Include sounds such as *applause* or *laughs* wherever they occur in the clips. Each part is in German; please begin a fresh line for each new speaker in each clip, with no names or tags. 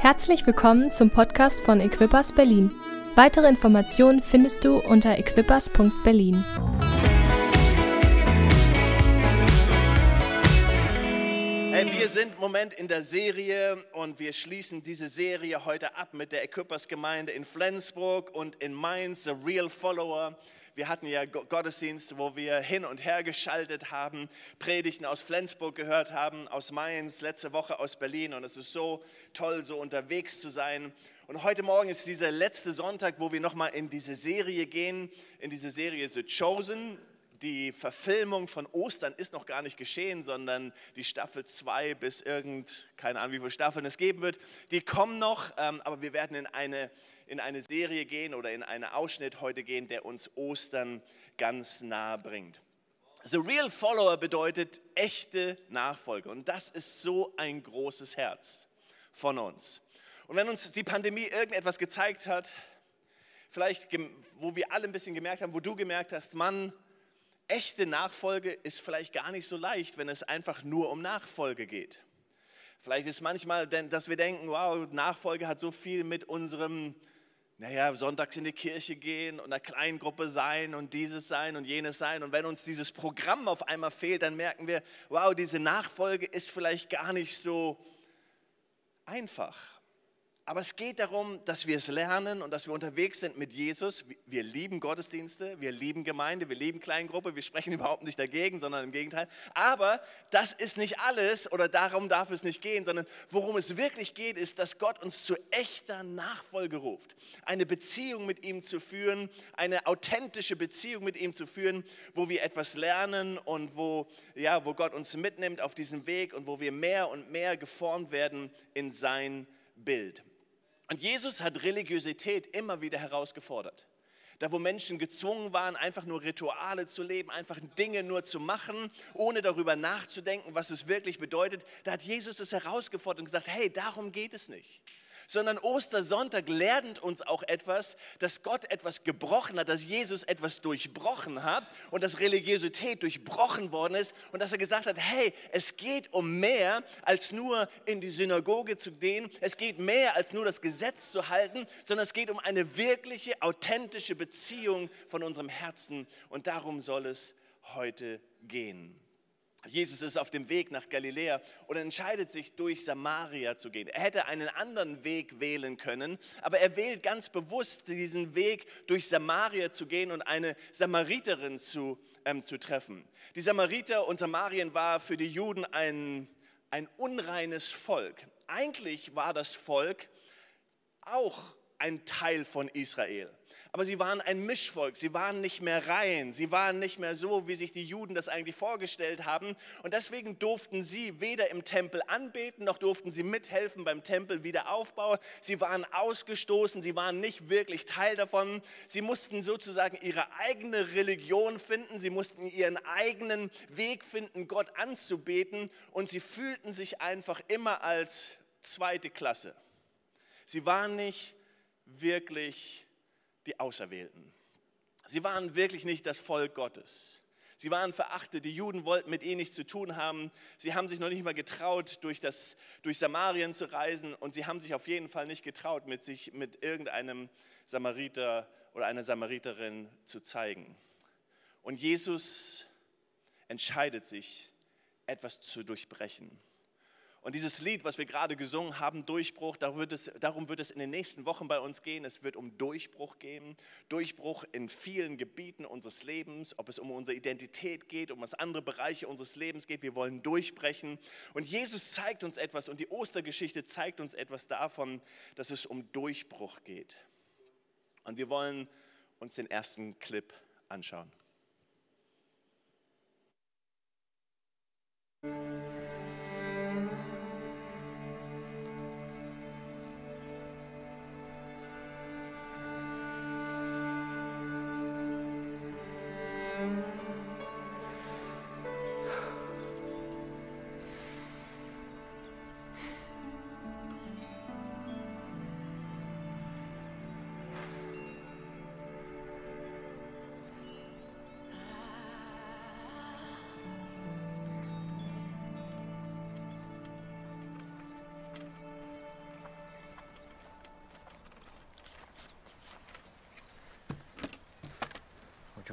Herzlich willkommen zum Podcast von Equippers Berlin. Weitere Informationen findest du unter equippers.berlin.
Hey, wir sind im Moment in der Serie und wir schließen diese Serie heute ab mit der Equippers Gemeinde in Flensburg und in Mainz, The Real Follower. Wir hatten ja Gottesdienste, wo wir hin und her geschaltet haben, Predigten aus Flensburg gehört haben, aus Mainz, letzte Woche aus Berlin. Und es ist so toll, so unterwegs zu sein. Und heute Morgen ist dieser letzte Sonntag, wo wir nochmal in diese Serie gehen, in diese Serie The Chosen die Verfilmung von Ostern ist noch gar nicht geschehen, sondern die Staffel 2 bis irgend, keine Ahnung, wie viele Staffeln es geben wird, die kommen noch, ähm, aber wir werden in eine in eine Serie gehen oder in einen Ausschnitt heute gehen, der uns Ostern ganz nahe bringt. The Real Follower bedeutet echte Nachfolge und das ist so ein großes Herz von uns. Und wenn uns die Pandemie irgendetwas gezeigt hat, vielleicht wo wir alle ein bisschen gemerkt haben, wo du gemerkt hast, Mann, echte Nachfolge ist vielleicht gar nicht so leicht, wenn es einfach nur um Nachfolge geht. Vielleicht ist manchmal, dass wir denken, wow, Nachfolge hat so viel mit unserem naja, sonntags in die Kirche gehen und einer Kleingruppe sein und dieses sein und jenes sein. Und wenn uns dieses Programm auf einmal fehlt, dann merken wir, wow, diese Nachfolge ist vielleicht gar nicht so einfach. Aber es geht darum, dass wir es lernen und dass wir unterwegs sind mit Jesus. Wir lieben Gottesdienste, wir lieben Gemeinde, wir lieben Kleingruppe, wir sprechen *laughs* überhaupt nicht dagegen, sondern im Gegenteil. Aber das ist nicht alles oder darum darf es nicht gehen, sondern worum es wirklich geht, ist, dass Gott uns zu echter Nachfolge ruft. Eine Beziehung mit ihm zu führen, eine authentische Beziehung mit ihm zu führen, wo wir etwas lernen und wo, ja, wo Gott uns mitnimmt auf diesem Weg und wo wir mehr und mehr geformt werden in sein Bild. Und Jesus hat Religiosität immer wieder herausgefordert. Da, wo Menschen gezwungen waren, einfach nur Rituale zu leben, einfach Dinge nur zu machen, ohne darüber nachzudenken, was es wirklich bedeutet, da hat Jesus es herausgefordert und gesagt, hey, darum geht es nicht sondern Ostersonntag lernt uns auch etwas, dass Gott etwas gebrochen hat, dass Jesus etwas durchbrochen hat und dass Religiosität durchbrochen worden ist und dass er gesagt hat, hey, es geht um mehr als nur in die Synagoge zu gehen, es geht mehr als nur das Gesetz zu halten, sondern es geht um eine wirkliche, authentische Beziehung von unserem Herzen und darum soll es heute gehen. Jesus ist auf dem Weg nach Galiläa und entscheidet sich, durch Samaria zu gehen. Er hätte einen anderen Weg wählen können, aber er wählt ganz bewusst diesen Weg, durch Samaria zu gehen und eine Samariterin zu, ähm, zu treffen. Die Samariter und Samarien war für die Juden ein, ein unreines Volk. Eigentlich war das Volk auch ein Teil von Israel aber sie waren ein Mischvolk, sie waren nicht mehr rein, sie waren nicht mehr so, wie sich die Juden das eigentlich vorgestellt haben. Und deswegen durften sie weder im Tempel anbeten, noch durften sie mithelfen beim Tempelwiederaufbau. Sie waren ausgestoßen, sie waren nicht wirklich Teil davon. Sie mussten sozusagen ihre eigene Religion finden, sie mussten ihren eigenen Weg finden, Gott anzubeten. Und sie fühlten sich einfach immer als zweite Klasse. Sie waren nicht wirklich die Auserwählten. Sie waren wirklich nicht das Volk Gottes. Sie waren verachtet, die Juden wollten mit ihnen nichts zu tun haben. Sie haben sich noch nicht mal getraut, durch, das, durch Samarien zu reisen und sie haben sich auf jeden Fall nicht getraut, mit sich mit irgendeinem Samariter oder einer Samariterin zu zeigen. Und Jesus entscheidet sich, etwas zu durchbrechen. Und dieses Lied, was wir gerade gesungen haben, Durchbruch, darum wird, es, darum wird es in den nächsten Wochen bei uns gehen. Es wird um Durchbruch gehen. Durchbruch in vielen Gebieten unseres Lebens, ob es um unsere Identität geht, um was andere Bereiche unseres Lebens geht. Wir wollen durchbrechen. Und Jesus zeigt uns etwas und die Ostergeschichte zeigt uns etwas davon, dass es um Durchbruch geht. Und wir wollen uns den ersten Clip anschauen.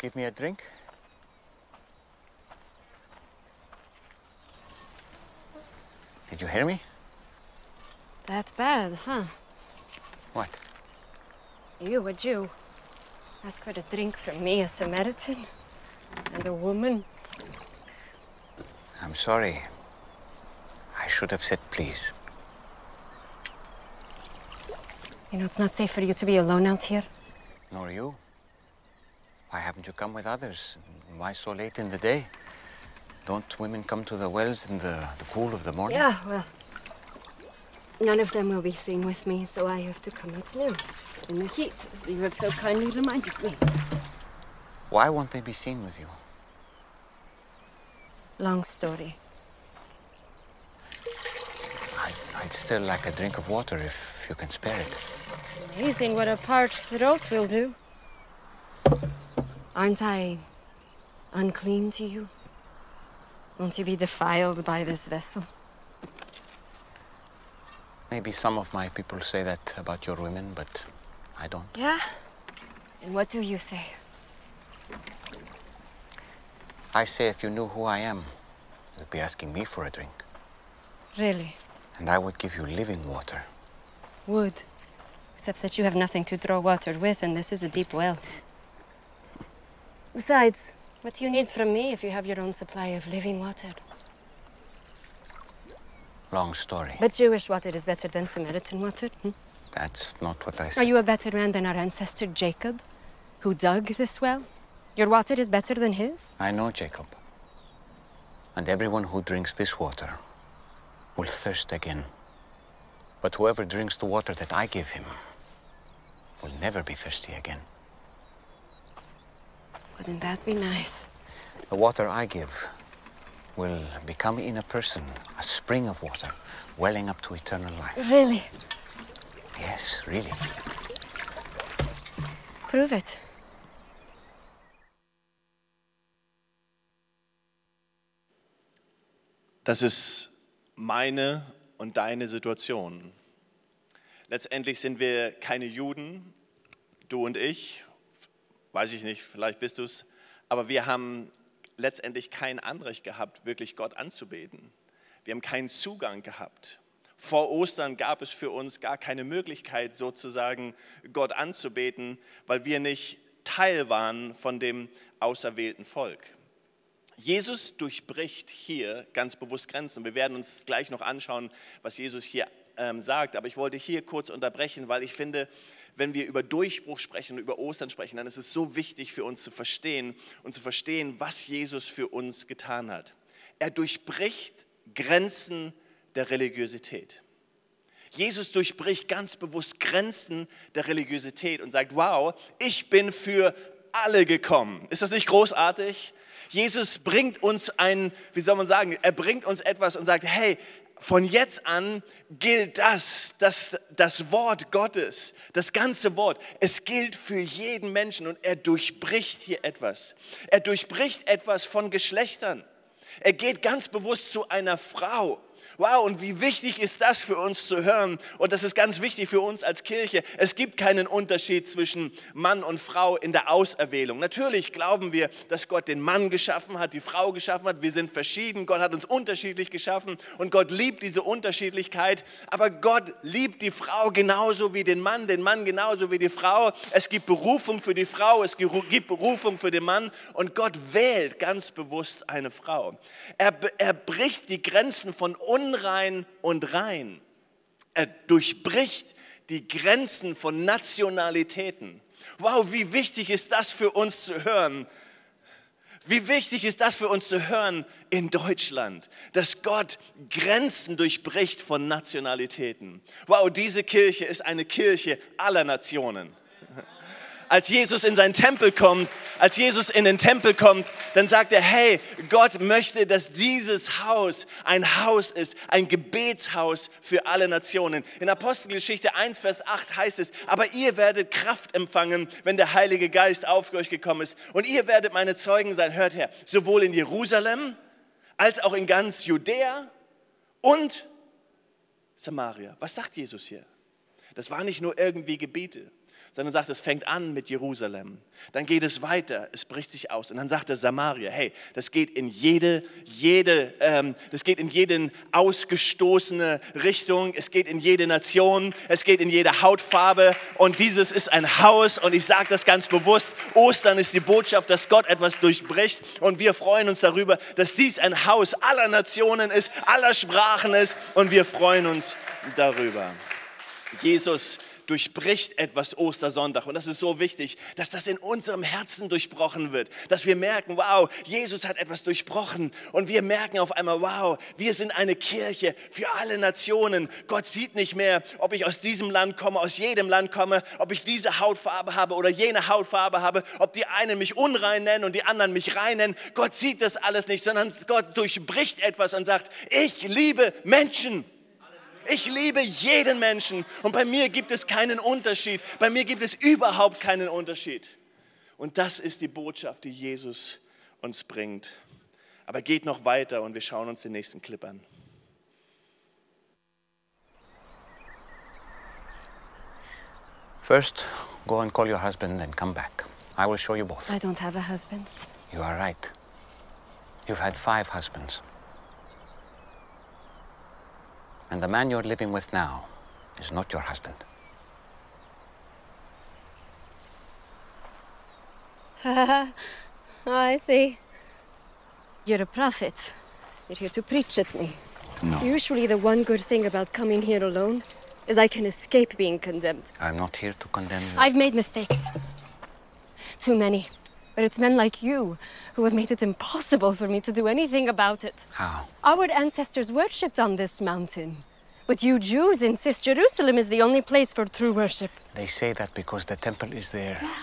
Give me a drink? Did you hear me?
That bad, huh?
What?
You, a Jew, ask for a drink from me, a Samaritan, and a woman.
I'm sorry. I should have said please.
You know, it's not safe for you to be alone out here.
Nor you. Why haven't you come with others? Why so late in the day? Don't women come to the wells in the, the cool of the morning?
Yeah, well, none of them will be seen with me, so I have to come at noon in the heat, as you have so kindly reminded me.
Why won't they be seen with you?
Long story.
I'd, I'd still like a drink of water if you can spare it.
Amazing what a parched throat will do. Aren't I unclean to you? Won't you be defiled by this vessel?
Maybe some of my people say that about your women, but I don't.
Yeah? And what do you say?
I say if you knew who I am, you'd be asking me for a drink.
Really?
And I would give you living water.
Would. Except that you have nothing to draw water with, and this is a deep well. Besides, what do you need from me if you have your own supply of living water?
Long story.
But Jewish water is better than Samaritan water. hmm?
That's not what I said.
Are you a better man than our ancestor Jacob, who dug this well? Your water is better than his?
I know Jacob. And everyone who drinks this water will thirst again. But whoever drinks the water that I give him will never be thirsty again.
Wouldn't that be nice?
The water I give will become in a person a spring of water welling up to eternal life.
Really?
Yes, really.
Prove it.
Das ist meine und deine Situation. Letztendlich sind wir keine Juden, du und ich, weiß ich nicht, vielleicht bist du es, aber wir haben letztendlich kein Anrecht gehabt, wirklich Gott anzubeten. Wir haben keinen Zugang gehabt. Vor Ostern gab es für uns gar keine Möglichkeit, sozusagen Gott anzubeten, weil wir nicht Teil waren von dem auserwählten Volk. Jesus durchbricht hier ganz bewusst Grenzen. Wir werden uns gleich noch anschauen, was Jesus hier ähm, sagt. Aber ich wollte hier kurz unterbrechen, weil ich finde, wenn wir über Durchbruch sprechen über Ostern sprechen, dann ist es so wichtig für uns zu verstehen und zu verstehen, was Jesus für uns getan hat. Er durchbricht Grenzen der Religiosität. Jesus durchbricht ganz bewusst Grenzen der Religiosität und sagt, wow, ich bin für alle gekommen. Ist das nicht großartig? Jesus bringt uns ein, wie soll man sagen, er bringt uns etwas und sagt, hey, von jetzt an gilt das, das, das Wort Gottes, das ganze Wort. Es gilt für jeden Menschen und er durchbricht hier etwas. Er durchbricht etwas von Geschlechtern. Er geht ganz bewusst zu einer Frau. Wow, und wie wichtig ist das für uns zu hören? Und das ist ganz wichtig für uns als Kirche. Es gibt keinen Unterschied zwischen Mann und Frau in der Auserwählung. Natürlich glauben wir, dass Gott den Mann geschaffen hat, die Frau geschaffen hat. Wir sind verschieden. Gott hat uns unterschiedlich geschaffen und Gott liebt diese Unterschiedlichkeit. Aber Gott liebt die Frau genauso wie den Mann, den Mann genauso wie die Frau. Es gibt Berufung für die Frau, es gibt Berufung für den Mann und Gott wählt ganz bewusst eine Frau. Er, er bricht die Grenzen von unrein und rein. Er durchbricht die Grenzen von Nationalitäten. Wow, wie wichtig ist das für uns zu hören? Wie wichtig ist das für uns zu hören in Deutschland, dass Gott Grenzen durchbricht von Nationalitäten. Wow, diese Kirche ist eine Kirche aller Nationen als Jesus in seinen Tempel kommt, als Jesus in den Tempel kommt, dann sagt er, hey, Gott möchte, dass dieses Haus ein Haus ist, ein Gebetshaus für alle Nationen. In Apostelgeschichte 1, Vers 8 heißt es, aber ihr werdet Kraft empfangen, wenn der Heilige Geist auf euch gekommen ist. Und ihr werdet meine Zeugen sein, hört her, sowohl in Jerusalem als auch in ganz Judäa und Samaria. Was sagt Jesus hier? Das war nicht nur irgendwie Gebiete sondern sagt, es fängt an mit Jerusalem. Dann geht es weiter, es bricht sich aus. Und dann sagt er Samaria, hey, das geht in jede, jede, ähm, das geht in jeden ausgestoßene Richtung, es geht in jede Nation, es geht in jede Hautfarbe. Und dieses ist ein Haus. Und ich sage das ganz bewusst, Ostern ist die Botschaft, dass Gott etwas durchbricht. Und wir freuen uns darüber, dass dies ein Haus aller Nationen ist, aller Sprachen ist. Und wir freuen uns darüber. Jesus durchbricht etwas Ostersonntag. Und das ist so wichtig, dass das in unserem Herzen durchbrochen wird. Dass wir merken, wow, Jesus hat etwas durchbrochen. Und wir merken auf einmal, wow, wir sind eine Kirche für alle Nationen. Gott sieht nicht mehr, ob ich aus diesem Land komme, aus jedem Land komme, ob ich diese Hautfarbe habe oder jene Hautfarbe habe, ob die einen mich unrein nennen und die anderen mich rein nennen. Gott sieht das alles nicht, sondern Gott durchbricht etwas und sagt, ich liebe Menschen. Ich liebe jeden Menschen und bei mir gibt es keinen Unterschied. Bei mir gibt es überhaupt keinen Unterschied. Und das ist die Botschaft, die Jesus uns bringt. Aber geht noch weiter und wir schauen uns den nächsten Clip an.
First, go and call your husband and come back. I will show you both.
I don't have a husband.
You are right. You've had five husbands. And the man you're living with now is not your husband.
oh, *laughs* I see. You're a prophet. You're here to preach at me.
No.
Usually, the one good thing about coming here alone is I can escape being condemned.
I'm not here to condemn you.
I've made mistakes. Too many. But it's men like you who have made it impossible for me to do anything about it.
How?
Our ancestors worshipped on this mountain. But you Jews insist Jerusalem is the only place for true worship.
They say that because the temple is there. Yeah.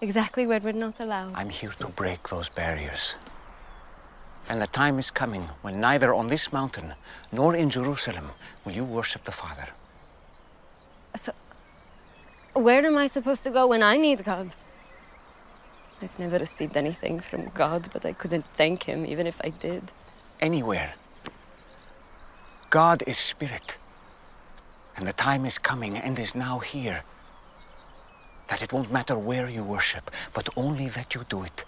Exactly where we're not allowed.
I'm here to break those barriers. And the time is coming when neither on this mountain nor in Jerusalem will you worship the Father.
So, where am I supposed to go when I need God? I've never received anything from God, but I couldn't thank Him even if I did.
Anywhere. God is spirit. And the time is coming and is now here that it won't matter where you worship, but only that you do it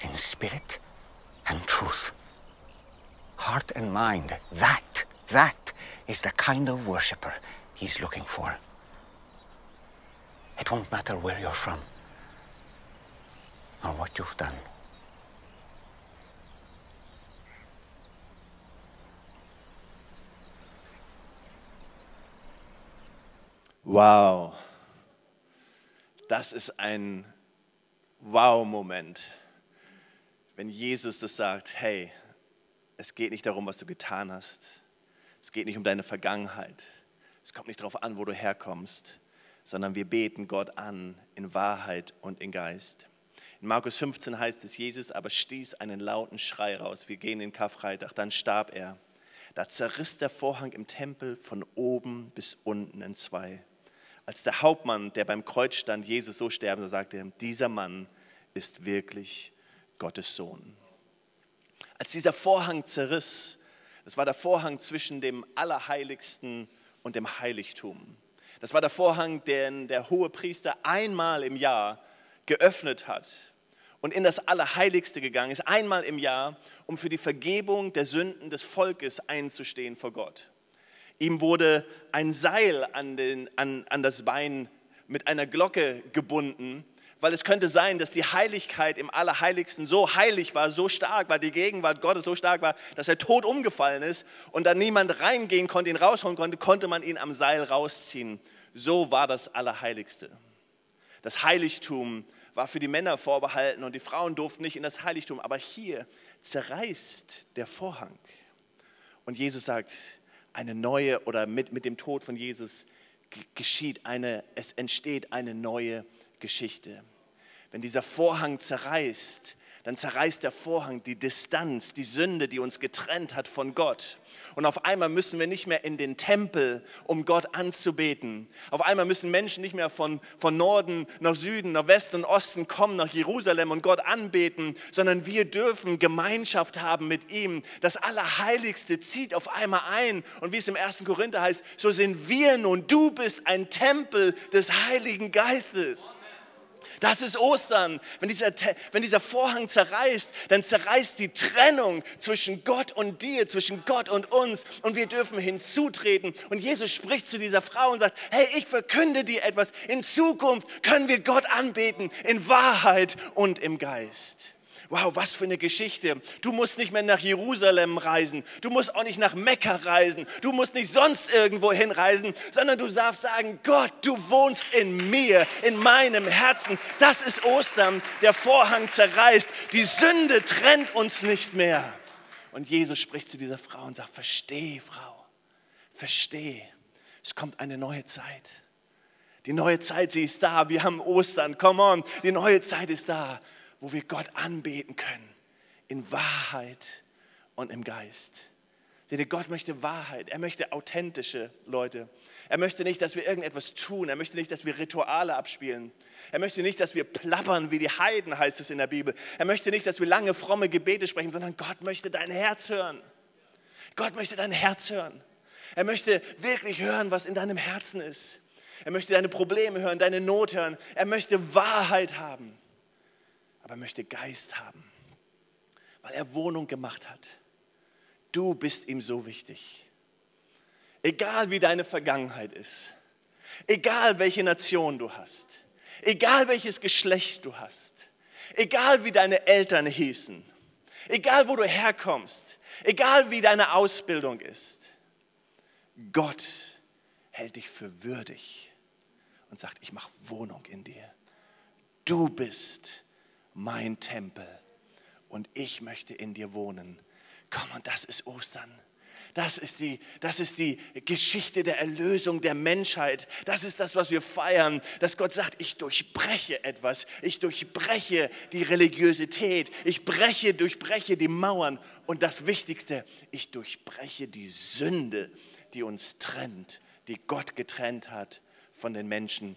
in spirit and truth. Heart and mind, that, that is the kind of worshiper he's looking for. It won't matter where you're from or what you've done.
Wow. Das ist ein Wow-Moment, wenn Jesus das sagt, hey, es geht nicht darum, was du getan hast. Es geht nicht um deine Vergangenheit. Es kommt nicht darauf an, wo du herkommst, sondern wir beten Gott an in Wahrheit und in Geist. In Markus 15 heißt es, Jesus aber stieß einen lauten Schrei raus. Wir gehen in Karfreitag, dann starb er. Da zerriss der Vorhang im Tempel von oben bis unten in zwei. Als der Hauptmann, der beim Kreuz stand, Jesus so sterben sah, sagte er, dieser Mann ist wirklich Gottes Sohn. Als dieser Vorhang zerriss, das war der Vorhang zwischen dem Allerheiligsten und dem Heiligtum. Das war der Vorhang, den der hohe Priester einmal im Jahr geöffnet hat und in das Allerheiligste gegangen ist, einmal im Jahr, um für die Vergebung der Sünden des Volkes einzustehen vor Gott. Ihm wurde ein Seil an, den, an, an das Bein mit einer Glocke gebunden, weil es könnte sein, dass die Heiligkeit im Allerheiligsten so heilig war, so stark war, die Gegenwart Gottes so stark war, dass er tot umgefallen ist und dann niemand reingehen konnte, ihn rausholen konnte, konnte man ihn am Seil rausziehen. So war das Allerheiligste. Das Heiligtum war für die Männer vorbehalten und die Frauen durften nicht in das Heiligtum. Aber hier zerreißt der Vorhang. Und Jesus sagt, eine neue oder mit, mit dem Tod von Jesus geschieht eine, es entsteht eine neue Geschichte. Wenn dieser Vorhang zerreißt, dann zerreißt der Vorhang die Distanz, die Sünde, die uns getrennt hat von Gott. Und auf einmal müssen wir nicht mehr in den Tempel, um Gott anzubeten. Auf einmal müssen Menschen nicht mehr von, von Norden nach Süden, nach Westen und Osten kommen, nach Jerusalem und Gott anbeten, sondern wir dürfen Gemeinschaft haben mit ihm. Das Allerheiligste zieht auf einmal ein. Und wie es im 1. Korinther heißt, so sind wir nun. Du bist ein Tempel des Heiligen Geistes. Das ist Ostern. Wenn dieser, wenn dieser Vorhang zerreißt, dann zerreißt die Trennung zwischen Gott und dir, zwischen Gott und uns. Und wir dürfen hinzutreten. Und Jesus spricht zu dieser Frau und sagt, hey, ich verkünde dir etwas. In Zukunft können wir Gott anbeten, in Wahrheit und im Geist. Wow, was für eine Geschichte. Du musst nicht mehr nach Jerusalem reisen. Du musst auch nicht nach Mekka reisen. Du musst nicht sonst irgendwo hinreisen, sondern du darfst sagen, Gott, du wohnst in mir, in meinem Herzen. Das ist Ostern. Der Vorhang zerreißt. Die Sünde trennt uns nicht mehr. Und Jesus spricht zu dieser Frau und sagt, versteh, Frau, versteh. Es kommt eine neue Zeit. Die neue Zeit, sie ist da. Wir haben Ostern. Come on. Die neue Zeit ist da wo wir Gott anbeten können, in Wahrheit und im Geist. Seht ihr, Gott möchte Wahrheit, er möchte authentische Leute. Er möchte nicht, dass wir irgendetwas tun, er möchte nicht, dass wir Rituale abspielen. Er möchte nicht, dass wir plappern wie die Heiden, heißt es in der Bibel. Er möchte nicht, dass wir lange fromme Gebete sprechen, sondern Gott möchte dein Herz hören. Gott möchte dein Herz hören. Er möchte wirklich hören, was in deinem Herzen ist. Er möchte deine Probleme hören, deine Not hören. Er möchte Wahrheit haben aber möchte Geist haben, weil er Wohnung gemacht hat. Du bist ihm so wichtig. Egal wie deine Vergangenheit ist, egal welche Nation du hast, egal welches Geschlecht du hast, egal wie deine Eltern hießen, egal wo du herkommst, egal wie deine Ausbildung ist, Gott hält dich für würdig und sagt, ich mache Wohnung in dir. Du bist mein Tempel und ich möchte in dir wohnen. Komm, und das ist Ostern. Das ist, die, das ist die Geschichte der Erlösung der Menschheit. Das ist das, was wir feiern, dass Gott sagt, ich durchbreche etwas. Ich durchbreche die Religiosität. Ich breche, durchbreche die Mauern. Und das Wichtigste, ich durchbreche die Sünde, die uns trennt, die Gott getrennt hat von den Menschen